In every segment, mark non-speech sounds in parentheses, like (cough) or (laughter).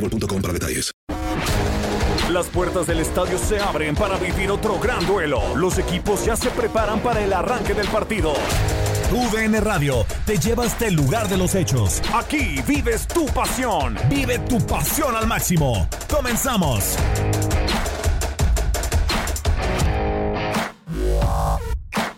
boostmobile.com para detalles. Las puertas del estadio se abren para vivir otro gran duelo. Los equipos ya se preparan para el arranque del partido. UDN Radio te lleva hasta el lugar de los hechos. Aquí vives tu pasión. Vive tu pasión al máximo. Comenzamos.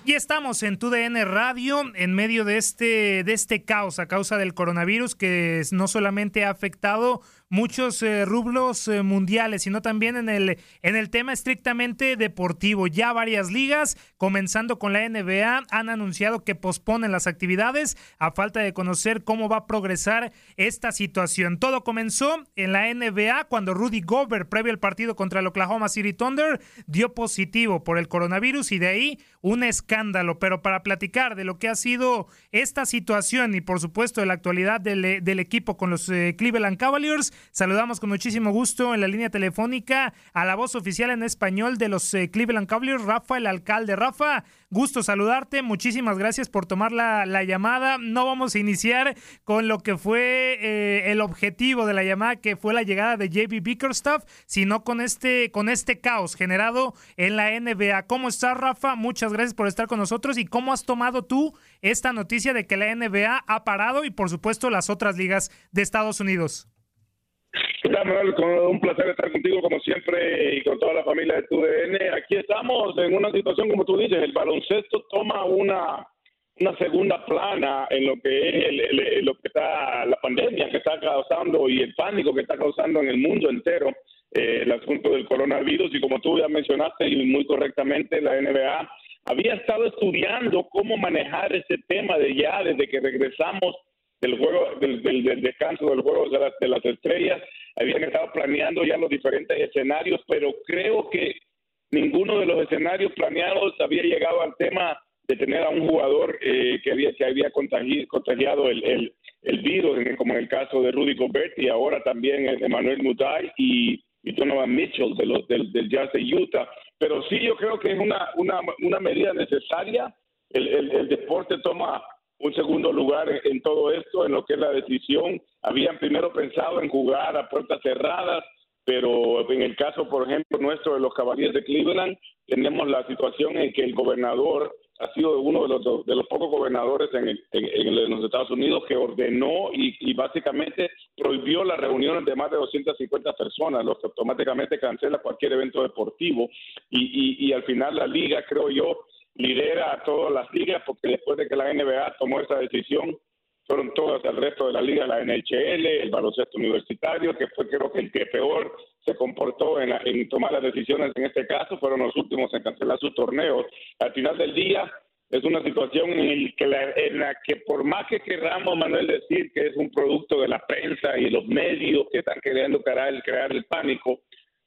Y estamos en TUDN Radio en medio de este, de este caos a causa del coronavirus que no solamente ha afectado muchos eh, rublos eh, mundiales, sino también en el, en el tema estrictamente deportivo. Ya varias ligas, comenzando con la NBA, han anunciado que posponen las actividades a falta de conocer cómo va a progresar esta situación. Todo comenzó en la NBA cuando Rudy Gobert, previo al partido contra el Oklahoma City Thunder, dio positivo por el coronavirus y de ahí un escándalo. Pero para platicar de lo que ha sido esta situación y por supuesto de la actualidad del, del equipo con los eh, Cleveland Cavaliers, Saludamos con muchísimo gusto en la línea telefónica a la voz oficial en español de los eh, Cleveland Cavaliers, Rafa, el alcalde. Rafa, gusto saludarte. Muchísimas gracias por tomar la, llamada. No vamos a iniciar con lo que fue eh, el objetivo de la llamada, que fue la llegada de JB Bickerstaff, sino con este, con este caos generado en la NBA. ¿Cómo estás, Rafa? Muchas gracias por estar con nosotros. ¿Y cómo has tomado tú esta noticia de que la NBA ha parado y, por supuesto, las otras ligas de Estados Unidos? Un placer estar contigo como siempre y con toda la familia de TUDN. Aquí estamos en una situación, como tú dices, el baloncesto toma una, una segunda plana en lo que es lo que está la pandemia que está causando y el pánico que está causando en el mundo entero eh, el asunto del coronavirus y como tú ya mencionaste y muy correctamente la NBA había estado estudiando cómo manejar ese tema de ya desde que regresamos del juego, del, descanso del juego de, las estrellas, habían estado planeando ya los diferentes escenarios, pero creo que ninguno de los escenarios planeados había llegado al tema de tener a un jugador eh, que había que había contagiado, contagiado el, virus, como en el caso de Rudy Gobert y ahora también Emmanuel Mutai y, y Donovan Mitchell de los, del Jazz de Utah. Pero sí, yo creo que es una, una, una medida necesaria. El, el, deporte toma un segundo lugar en, todo esto, en lo que es la decisión. Habían primero pensado en jugar a puertas cerradas, pero en el caso, por ejemplo, nuestro de los Cavaliers de Cleveland, tenemos la situación en que el gobernador ha sido uno de los, de los pocos gobernadores en, en, los Estados Unidos que ordenó y, básicamente prohibió las reuniones de más de 250 personas, lo que automáticamente cancela cualquier evento deportivo. Y, y, y al final la liga, creo yo, lidera a todas las ligas, porque después de que la NBA tomó esa decisión, fueron todas el resto de la liga, la NHL, el baloncesto universitario, que fue creo que el que peor se comportó en, en tomar las decisiones en este caso, fueron los últimos en cancelar sus torneos. Al final del día, es una situación en, que la, en la que por más que queramos, Manuel, decir que es un producto de la prensa y los medios que están queriendo crear, crear el pánico,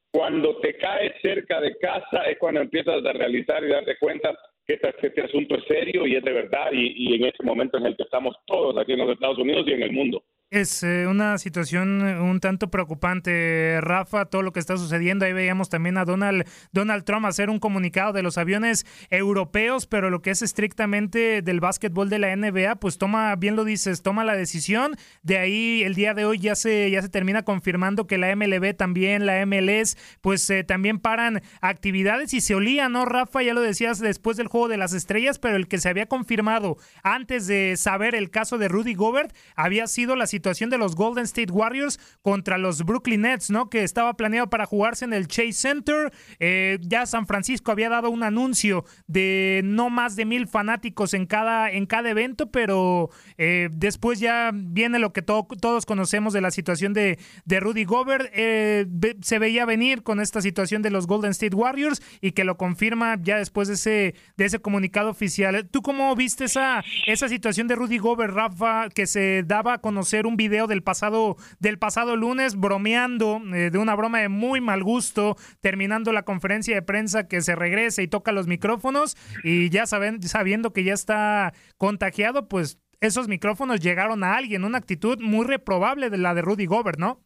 cuando te caes cerca de casa es cuando empiezas a realizar y darte cuenta que este, este asunto es serio y es de verdad y, y en este momento en el que estamos todos aquí en los Estados Unidos y en el mundo. Es eh, una situación un tanto preocupante, Rafa, todo lo que está sucediendo. Ahí veíamos también a Donald, Donald Trump hacer un comunicado de los aviones europeos, pero lo que es estrictamente del básquetbol de la NBA, pues toma, bien lo dices, toma la decisión. De ahí el día de hoy ya se, ya se termina confirmando que la MLB también, la MLS, pues eh, también paran actividades y se olía, ¿no, Rafa? Ya lo decías después del juego de las estrellas, pero el que se había confirmado antes de saber el caso de Rudy Gobert había sido la situación de los Golden State Warriors contra los Brooklyn Nets, ¿no? Que estaba planeado para jugarse en el Chase Center. Eh, ya San Francisco había dado un anuncio de no más de mil fanáticos en cada, en cada evento, pero eh, después ya viene lo que todos conocemos de la situación de, Rudy Gobert. Eh, se veía venir con esta situación de los Golden State Warriors y que lo confirma ya después de ese, de ese comunicado oficial. ¿Tú cómo viste esa, esa situación de Rudy Gobert, Rafa, que se daba a conocer un video del pasado, del pasado lunes bromeando eh, de una broma de muy mal gusto, terminando la conferencia de prensa que se regrese y toca los micrófonos y ya saben, sabiendo que ya está contagiado, pues esos micrófonos llegaron a alguien, una actitud muy reprobable de la de Rudy Gobert, ¿no?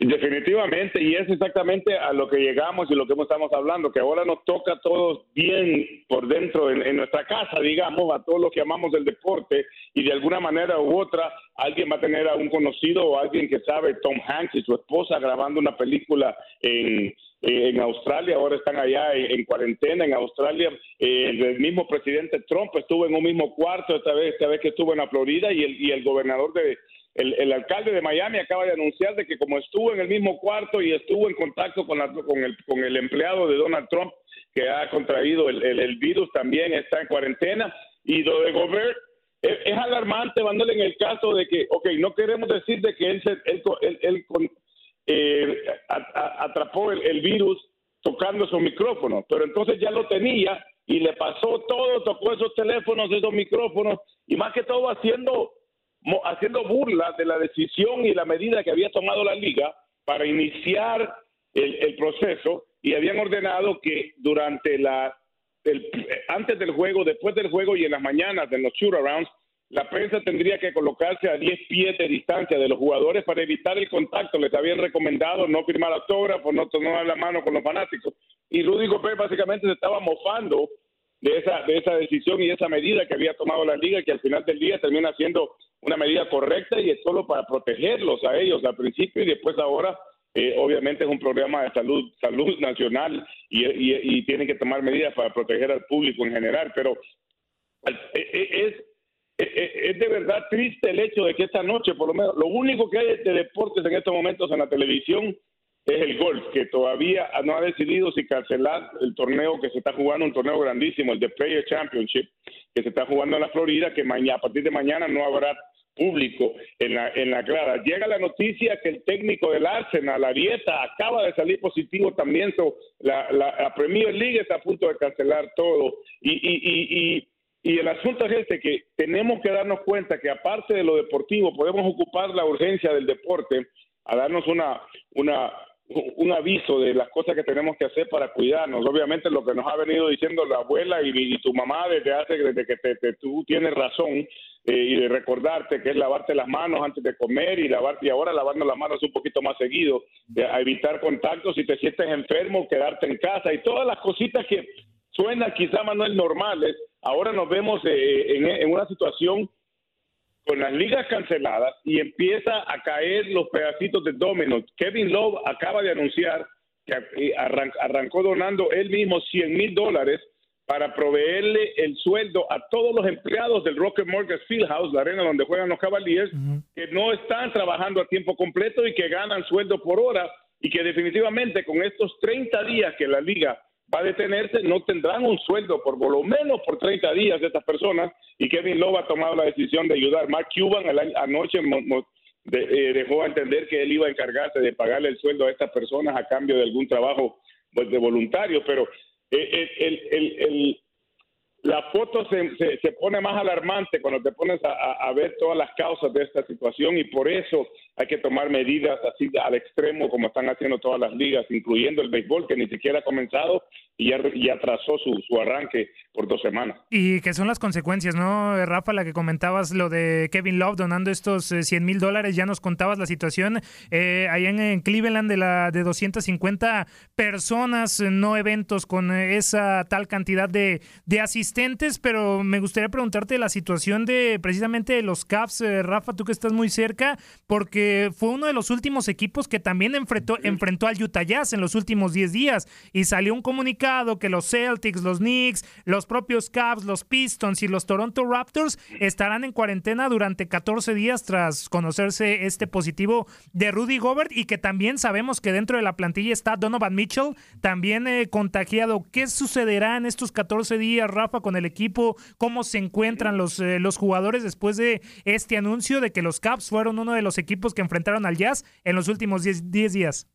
Definitivamente, y es exactamente a lo que llegamos y lo que estamos hablando, que ahora nos toca a todos bien por dentro en, nuestra casa, digamos, a todos los que amamos el deporte, y de alguna manera u otra, alguien va a tener a un conocido o alguien que sabe, Tom Hanks y su esposa grabando una película en, en Australia, ahora están allá en, cuarentena en Australia. Eh, el mismo presidente Trump estuvo en un mismo cuarto esta vez, esta vez que estuvo en la Florida y el, y el gobernador de, el, alcalde de Miami acaba de anunciar de que como estuvo en el mismo cuarto y estuvo en contacto con, con, el, con el empleado de Donald Trump que ha contraído el, virus, también está en cuarentena. Y lo de Gobert es, alarmante, Manuel, en el caso de que, ok, no queremos decir de que él, se, él, eh, atrapó el, virus tocando su micrófono, pero entonces ya lo tenía y le pasó todo, tocó esos teléfonos, esos micrófonos, y más que todo haciendo haciendo burla de la decisión y la medida que había tomado la liga para iniciar el, proceso y habían ordenado que durante la antes del juego, después del juego y en las mañanas de los shoot-arounds, la prensa tendría que colocarse a 10 pies de distancia de los jugadores para evitar el contacto. Les habían recomendado no firmar autógrafos, no tomar la mano con los fanáticos. Y Rudy Gobert básicamente se estaba mofando de esa, de esa decisión y esa medida que había tomado la liga, que al final del día termina siendo una medida correcta y es solo para protegerlos a ellos al principio y después ahora eh, obviamente es un programa de salud salud nacional y, y, tienen que tomar medidas para proteger al público en general pero eh, eh, es, es, es de verdad triste el hecho de que esta noche por lo menos lo único que hay de deportes en estos momentos en la televisión es el golf, que todavía no ha decidido si cancelar el torneo que se está jugando, un torneo grandísimo, el de Player Championship, que se está jugando en la Florida, que mañana, a partir de mañana no habrá público en la, en la grada. Llega la noticia que el técnico del Arsenal, la dieta, acaba de salir positivo también. la, la, Premier League está a punto de cancelar todo. Y, y, y, y, y el asunto es este, que tenemos que darnos cuenta que aparte de lo deportivo, podemos ocupar la urgencia del deporte a darnos una, una, un aviso de las cosas que tenemos que hacer para cuidarnos. Obviamente lo que nos ha venido diciendo la abuela y, tu mamá desde hace desde que te, tú tienes razón eh, y de recordarte que es lavarte las manos antes de comer y lavarte y ahora lavarnos las manos un poquito más seguido, de, a evitar contactos si te sientes enfermo, quedarte en casa y todas las cositas que suenan quizá Manuel normales. Ahora nos vemos eh, en, en una situación con las ligas canceladas y empieza a caer los pedacitos de dominos. Kevin Love acaba de anunciar que arrancó donando él mismo 100 mil dólares para proveerle el sueldo a todos los empleados del Rocket Mortgage Fieldhouse, la arena donde juegan los Cavaliers, que no están trabajando a tiempo completo y que ganan sueldo por hora y que definitivamente con estos 30 días que la liga va a detenerse, no tendrán un sueldo por, por lo menos por 30 días de estas personas y Kevin Love ha tomado la decisión de ayudar. Mark Cuban anoche eh, dejó entender que él iba a encargarse de pagarle el sueldo a estas personas a cambio de algún trabajo pues, de voluntario, pero eh, el, la foto se, se, pone más alarmante cuando te pones a, ver todas las causas de esta situación y por eso hay que tomar medidas así al extremo como están haciendo todas las ligas, incluyendo el béisbol que ni siquiera ha comenzado y ya, atrasó su, su, arranque por dos semanas. Y que son las consecuencias, ¿no, Rafa? La que comentabas, lo de Kevin Love donando estos 100 eh, mil dólares, ya nos contabas la situación eh, allá en, Cleveland de, la, de 250 personas, eh, no eventos con esa tal cantidad de, de asistentes, pero me gustaría preguntarte la situación de precisamente de los Cavs, Rafa, tú que estás muy cerca, porque fue uno de los últimos equipos que también enfrentó, enfrentó al Utah Jazz en los últimos 10 días y salió un comunicado que los Celtics, los Knicks, los propios Cavs, los Pistons y los Toronto Raptors estarán en cuarentena durante 14 días tras conocerse este positivo de Rudy Gobert y que también sabemos que dentro de la plantilla está Donovan Mitchell, también eh, contagiado. ¿Qué sucederá en estos 14 días, Rafa, con el equipo? ¿Cómo se encuentran los, eh, los jugadores después de este anuncio de que los Cavs fueron uno de los equipos que enfrentaron al Jazz en los últimos 10 días?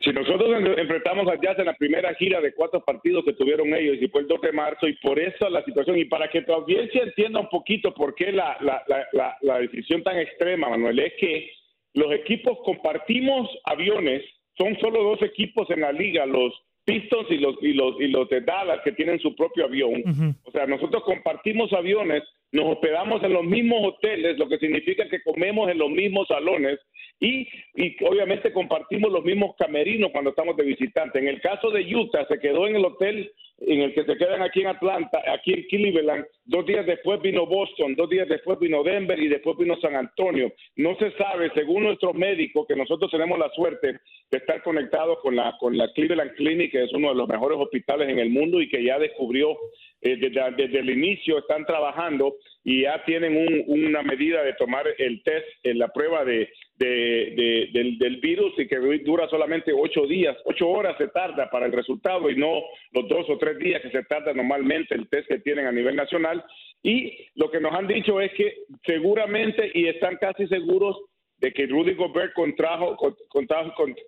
Si nosotros enfrentamos a Jazz en la primera gira de cuatro partidos que tuvieron ellos y fue el 2 de marzo y por eso la situación y para que tu audiencia entienda un poquito por qué la, la, la, la decisión tan extrema, Manuel, es que los equipos compartimos aviones, son solo dos equipos en la liga, los Pistons y los y los y los de Dallas que tienen su propio avión. O sea, nosotros compartimos aviones, nos hospedamos en los mismos hoteles, lo que significa que comemos en los mismos salones y, y obviamente compartimos los mismos camerinos cuando estamos de visitante. En el caso de Utah, se quedó en el hotel en el que se quedan aquí en Atlanta, aquí en Cleveland. Dos días después vino Boston, dos días después vino Denver y después vino San Antonio. No se sabe, según nuestros médicos, que nosotros tenemos la suerte de estar conectados con la, con la Cleveland Clinic, que es uno de los mejores hospitales en el mundo y que ya descubrió eh, desde, el inicio, están trabajando y ya tienen una medida de tomar el test, en eh, la prueba de, del, virus y que dura solamente ocho días, ocho horas se tarda para el resultado y no los dos o tres días que se tarda normalmente el test que tienen a nivel nacional. Y lo que nos han dicho es que seguramente y están casi seguros de que Rudy Gobert contrajo,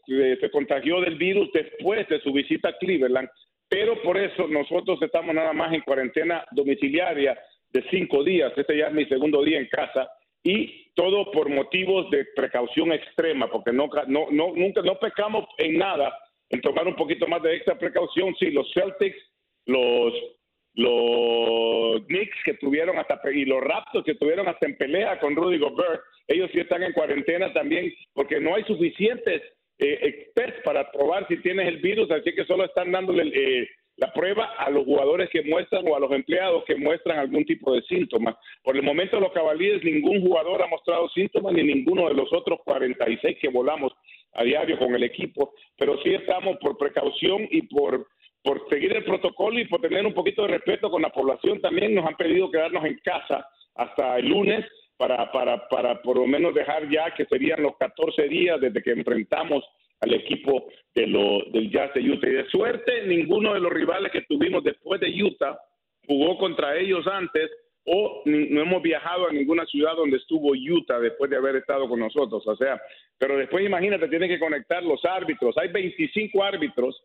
eh, se contagió del virus después de su visita a Cleveland, pero por eso nosotros estamos nada más en cuarentena domiciliaria de cinco días. Este ya es mi segundo día en casa y todo por motivos de precaución extrema, porque no, no, no, nunca no pecamos en nada en tomar un poquito más de extra precaución. Sí, los Celtics, los los Knicks que tuvieron hasta y los Raptors que tuvieron hasta en pelea con Rudy Gobert, ellos sí están en cuarentena también porque no hay suficientes eh, para probar si tienes el virus, así que solo están dándole eh, la prueba a los jugadores que muestran o a los empleados que muestran algún tipo de síntomas. Por el momento los cabalíes, ningún jugador ha mostrado síntomas, ni ninguno de los otros 46 que volamos a diario con el equipo, pero sí estamos por precaución y por, por seguir el protocolo y por tener un poquito de respeto con la población también nos han pedido quedarnos en casa hasta el lunes para, para, para por lo menos dejar ya que serían los 14 días desde que enfrentamos al equipo de lo, del Jazz de Utah. Y de suerte, ninguno de los rivales que tuvimos después de Utah jugó contra ellos antes o no hemos viajado a ninguna ciudad donde estuvo Utah después de haber estado con nosotros. O sea, pero después imagínate, tienen que conectar los árbitros. Hay 25 árbitros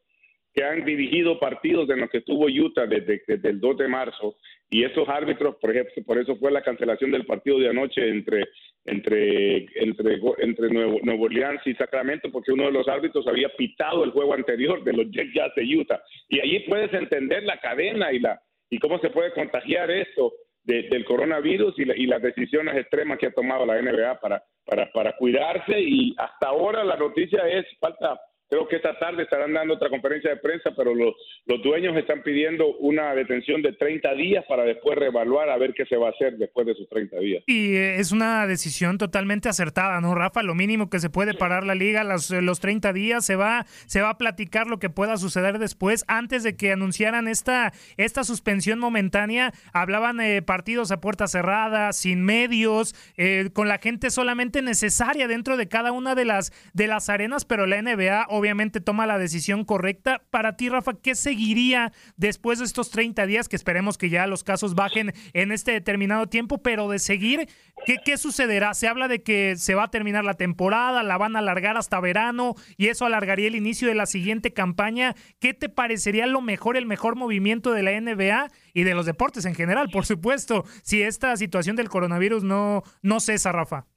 que han dirigido partidos en los que estuvo Utah desde, desde, el 2 de marzo y esos árbitros, por ejemplo, por eso fue la cancelación del partido de anoche entre entre entre entre Nuevo, Nuevo Orleans y Sacramento porque uno de los árbitros había pitado el juego anterior de los Jazz de Utah. Y allí puedes entender la cadena y la y cómo se puede contagiar esto del coronavirus y, y, las decisiones extremas que ha tomado la NBA para, para, para cuidarse. Y hasta ahora la noticia es falta Creo que esta tarde estarán dando otra conferencia de prensa, pero los, los dueños están pidiendo una detención de 30 días para después reevaluar a ver qué se va a hacer después de esos 30 días. Y eh, es una decisión totalmente acertada, ¿no, Rafa? Lo mínimo que se puede parar la liga, los, los 30 días, se va, se va a platicar lo que pueda suceder después. Antes de que anunciaran esta, esta suspensión momentánea, hablaban de partidos a puerta cerrada, sin medios, eh, con la gente solamente necesaria dentro de cada una de las, de las arenas, pero la NBA obviamente toma la decisión correcta. Para ti, Rafa, ¿qué seguiría después de estos 30 días? Que esperemos que ya los casos bajen en este determinado tiempo, pero de seguir, ¿qué, qué sucederá? Se habla de que se va a terminar la temporada, la van a alargar hasta verano y eso alargaría el inicio de la siguiente campaña. ¿Qué te parecería lo mejor, el mejor movimiento de la NBA y de los deportes en general, por supuesto, si esta situación del coronavirus no, no cesa, Rafa?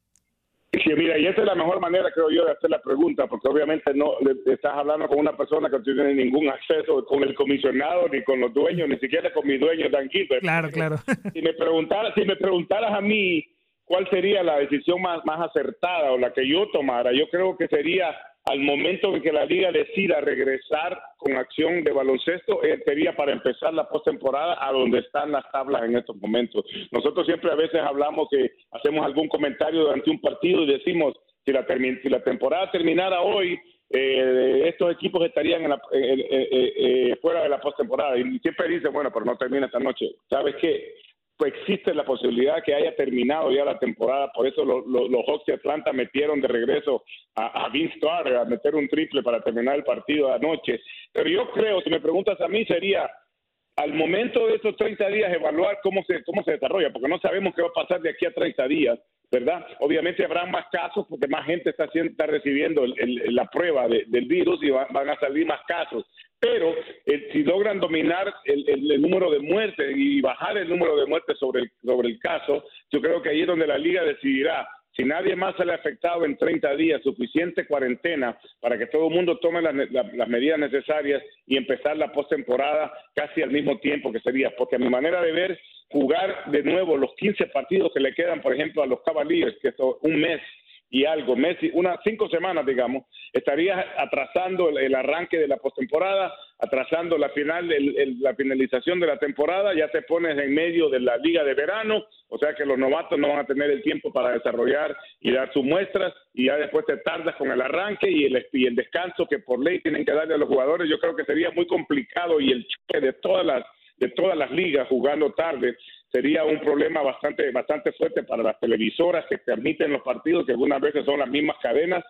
Sí, mira, y esa es la mejor manera, creo yo, de hacer la pregunta, porque obviamente no estás hablando con una persona que no tiene ningún acceso con el comisionado, ni con los dueños, ni siquiera con mi dueño, Dan Gilbert. Claro, claro. (laughs) Si me preguntaras, si me preguntaras a mí cuál sería la decisión más, más acertada o la que yo tomara, yo creo que sería al momento en que la liga decida regresar con acción de baloncesto, eh, sería para empezar la postemporada a donde están las tablas en estos momentos. Nosotros siempre a veces hablamos que hacemos algún comentario durante un partido y decimos, si la, si la temporada terminara hoy, eh, estos equipos estarían en la, eh, fuera de la postemporada. Y siempre dicen, bueno, pero no termina esta noche. ¿Sabes qué? Pues existe la posibilidad que haya terminado ya la temporada. Por eso los, Hawks de Atlanta metieron de regreso a, a, Vince Carter a meter un triple para terminar el partido anoche. Pero yo creo, si me preguntas a mí, sería al momento de esos 30 días evaluar cómo se, cómo se desarrolla, porque no sabemos qué va a pasar de aquí a 30 días. ¿verdad? Obviamente habrá más casos porque más gente está, está recibiendo la prueba del virus y van a salir más casos. Pero eh, si logran dominar el, número de muertes y bajar el número de muertes sobre el, sobre el caso, yo creo que ahí es donde la liga decidirá. Si nadie más sale afectado en 30 días, suficiente cuarentena para que todo el mundo tome las, las medidas necesarias y empezar la postemporada casi al mismo tiempo que sería, porque a mi manera de ver, jugar de nuevo los 15 partidos que le quedan, por ejemplo, a los Cavaliers, que es un mes y algo, Messi, unas cinco semanas, digamos, estaría atrasando el, arranque de la postemporada, atrasando la final, la finalización de la temporada, ya te pones en medio de la liga de verano, o sea que los novatos no van a tener el tiempo para desarrollar y dar sus muestras, y ya después te tardas con el arranque y el, y el descanso que por ley tienen que darle a los jugadores, yo creo que sería muy complicado y el choque de todas las de todas las ligas jugando tarde sería un problema bastante bastante fuerte para las televisoras que permiten los partidos que algunas veces son las mismas cadenas.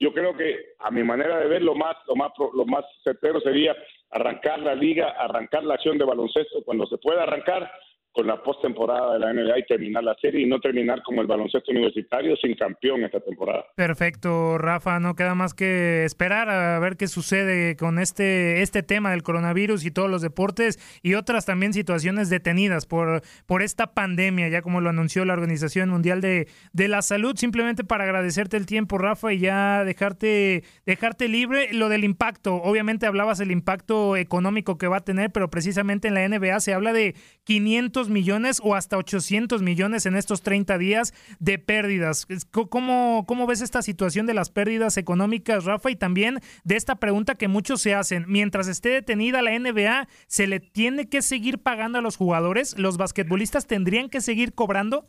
Yo creo que a mi manera de ver lo más lo más lo más certero sería arrancar la liga arrancar la acción de baloncesto cuando se pueda arrancar con la postemporada de la NBA y terminar la serie y no terminar como el baloncesto universitario sin campeón esta temporada. Perfecto, Rafa, no queda más que esperar a ver qué sucede con este este tema del coronavirus y todos los deportes y otras también situaciones detenidas por por esta pandemia, ya como lo anunció la Organización Mundial de, de la Salud, simplemente para agradecerte el tiempo, Rafa, y ya dejarte dejarte libre lo del impacto. Obviamente hablabas del impacto económico que va a tener, pero precisamente en la NBA se habla de 500 millones o hasta 800 millones en estos 30 días de pérdidas. ¿Cómo, ¿Cómo ves esta situación de las pérdidas económicas, Rafa? Y también de esta pregunta que muchos se hacen. Mientras esté detenida la NBA, ¿se le tiene que seguir pagando a los jugadores? ¿Los basquetbolistas tendrían que seguir cobrando?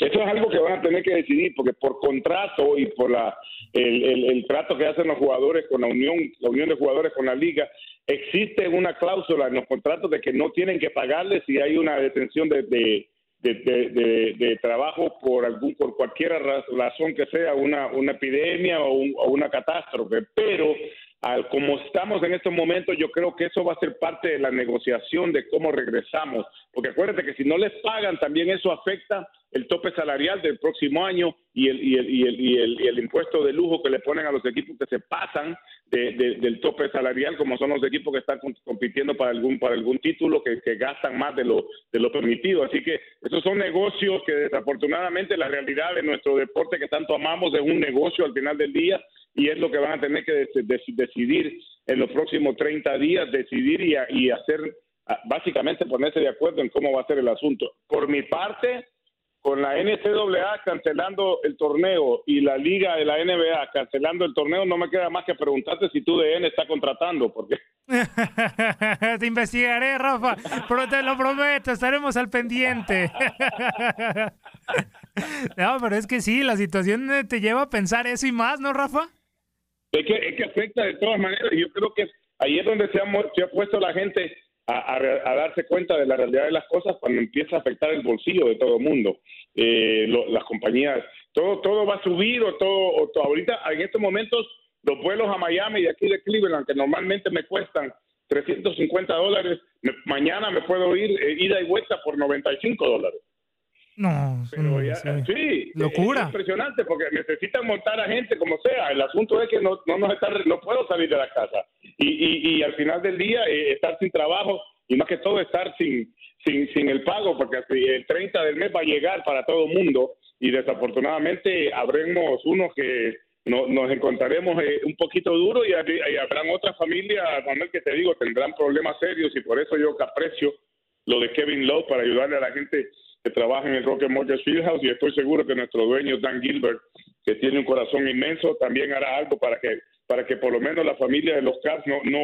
Eso es algo que van a tener que decidir porque por contrato y por la, el, trato que hacen los jugadores con la unión, la unión de jugadores con la liga, existe una cláusula en los contratos de que no tienen que pagarles si hay una detención de, de, de, trabajo por algún por cualquier razón que sea, una, una epidemia o, o una catástrofe. Pero como estamos en estos momentos, yo creo que eso va a ser parte de la negociación de cómo regresamos. Porque acuérdate que si no les pagan, también eso afecta el tope salarial del próximo año y el, y el, y el, y el, y el impuesto de lujo que le ponen a los equipos que se pasan de, del tope salarial, como son los equipos que están compitiendo para algún, para algún título, que, que gastan más de lo, de lo permitido. Así que esos son negocios que desafortunadamente la realidad de nuestro deporte que tanto amamos es un negocio al final del día y es lo que van a tener que decidir en los próximos 30 días, decidir y, y hacer, básicamente ponerse de acuerdo en cómo va a ser el asunto. Por mi parte, con la NCAA cancelando el torneo y la liga de la NBA cancelando el torneo, no me queda más que preguntarte si tú DN está contratando, porque (laughs) te investigaré, Rafa, pero te lo prometo, estaremos al pendiente. (laughs) no, pero es que sí, la situación te lleva a pensar eso y más, ¿no, Rafa? Es que, es que afecta de todas maneras. Yo creo que ahí es donde se ha, se ha puesto la gente a, darse cuenta de la realidad de las cosas cuando empieza a afectar el bolsillo de todo el mundo. Eh, las compañías, todo, todo va subido, todo, todo, ahorita en estos momentos los vuelos a Miami de aquí de Cleveland, que normalmente me cuestan 350 dólares, mañana me puedo ir eh, ida y vuelta por 95 dólares. No, Pero ya, sí, locura. Es impresionante porque necesitan montar a gente como sea. El asunto es que no, no, nos está, no puedo salir de la casa y, y, y al final del día eh, estar sin trabajo y más que todo estar sin, sin, sin el pago porque el 30 del mes va a llegar para todo el mundo y desafortunadamente habremos unos que no, nos encontraremos eh, un poquito duro y, y, habrán otras familias, Manuel, que te digo, tendrán problemas serios y por eso yo aprecio lo de Kevin Lowe para ayudarle a la gente que trabaja en el Rocket Mortgage Fieldhouse y estoy seguro que nuestro dueño Dan Gilbert, que tiene un corazón inmenso, también hará algo para que para que por lo menos la familia de los Cavs no no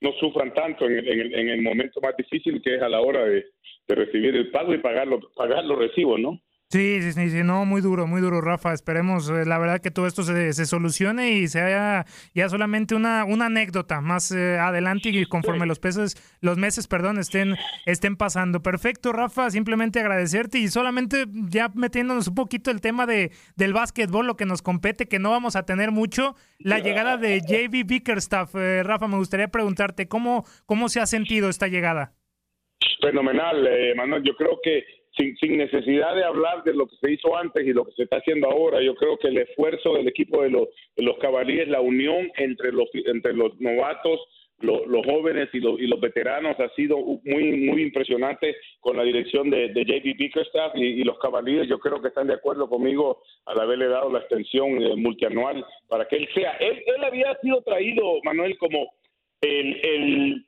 no sufran tanto en el, en el, en el momento más difícil que es a la hora de, de recibir el pago y pagar, pagar los recibos, ¿no? Sí, sí, sí, no, muy duro, muy duro, Rafa. Esperemos, eh, la verdad, que todo esto se, solucione y sea ya solamente una, anécdota más eh, adelante y conforme los pesos, los meses, perdón, estén, estén pasando. Perfecto, Rafa, simplemente agradecerte y solamente ya metiéndonos un poquito el tema de, del básquetbol, lo que nos compete, que no vamos a tener mucho, la llegada de JV Bickerstaff. Eh, Rafa, me gustaría preguntarte, ¿cómo, ¿cómo se ha sentido esta llegada? Fenomenal, Manuel. Yo creo que sin, sin, necesidad de hablar de lo que se hizo antes y lo que se está haciendo ahora, yo creo que el esfuerzo del equipo de los, de los caballeros, la unión entre los, entre los novatos, los, jóvenes y los, y los, veteranos ha sido muy muy impresionante con la dirección de, de JP Bickerstaff y, los caballeros. Yo creo que están de acuerdo conmigo al haberle dado la extensión eh, multianual para que él sea. Él, él había sido traído, Manuel, como el, el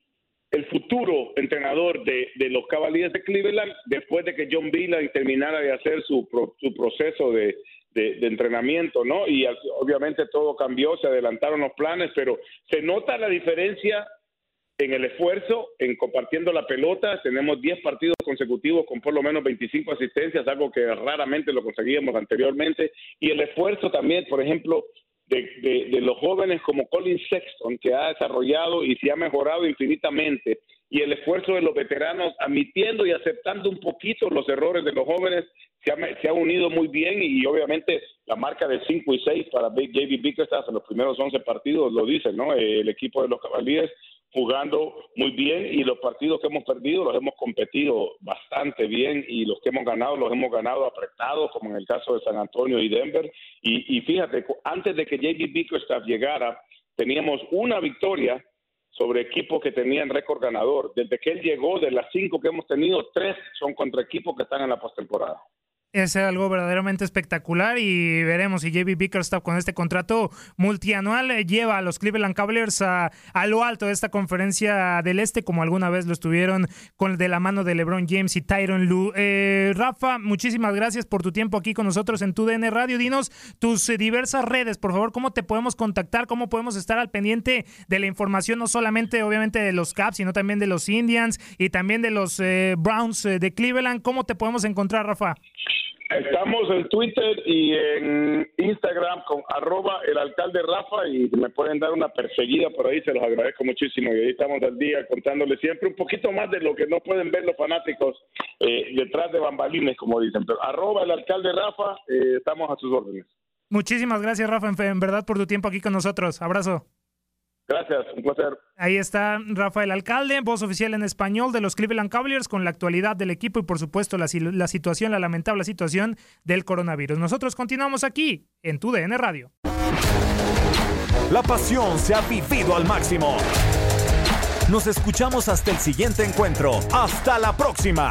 el futuro entrenador de, los Cavaliers de Cleveland después de que John Beelan terminara de hacer su, pro, su proceso de, de, de, entrenamiento, ¿no? Y obviamente todo cambió, se adelantaron los planes, pero se nota la diferencia en el esfuerzo, en compartiendo la pelota. Tenemos 10 partidos consecutivos con por lo menos 25 asistencias, algo que raramente lo conseguíamos anteriormente. Y el esfuerzo también, por ejemplo, de, de, de, los jóvenes como Colin Sexton, que ha desarrollado y se ha mejorado infinitamente, y el esfuerzo de los veteranos admitiendo y aceptando un poquito los errores de los jóvenes, se ha, se ha unido muy bien y obviamente la marca de 5 y 6 para JB Bickerstaff en los primeros 11 partidos lo dice, ¿no? El equipo de los Cavaliers jugando muy bien y los partidos que hemos perdido los hemos competido bastante bien y los que hemos ganado los hemos ganado apretados como en el caso de San Antonio y Denver. Y, y fíjate antes de que JB Bickerstaff llegara teníamos una victoria sobre equipos que tenían récord ganador. Desde que él llegó de las cinco que hemos tenido tres son contra equipos que están en la postemporada es algo verdaderamente espectacular y veremos si JB Bickerstaff con este contrato multianual eh, lleva a los Cleveland Cavaliers a, a, lo alto de esta conferencia del Este como alguna vez lo estuvieron con de la mano de LeBron James y Tyron Lue. Eh, Rafa, muchísimas gracias por tu tiempo aquí con nosotros en tu DN Radio. Dinos tus eh, diversas redes, por favor, cómo te podemos contactar, cómo podemos estar al pendiente de la información, no solamente obviamente de los Caps, sino también de los Indians y también de los eh, Browns de Cleveland. ¿Cómo te podemos encontrar, Rafa? Estamos en Twitter y en Instagram con arroba el alcalde Rafa y me pueden dar una perseguida por ahí, se los agradezco muchísimo. Y ahí estamos al día contándoles siempre un poquito más de lo que no pueden ver los fanáticos eh, detrás de bambalines, como dicen. Pero arroba el alcalde Rafa, eh, estamos a sus órdenes. Muchísimas gracias, Rafa, en verdad, por tu tiempo aquí con nosotros. Abrazo. Gracias, un placer. Ahí está Rafael Alcalde, voz oficial en español de los Cleveland Cavaliers con la actualidad del equipo y por supuesto la, la situación, la lamentable situación del coronavirus. Nosotros continuamos aquí en tu DN Radio. La pasión se ha vivido al máximo. Nos escuchamos hasta el siguiente encuentro. Hasta la próxima.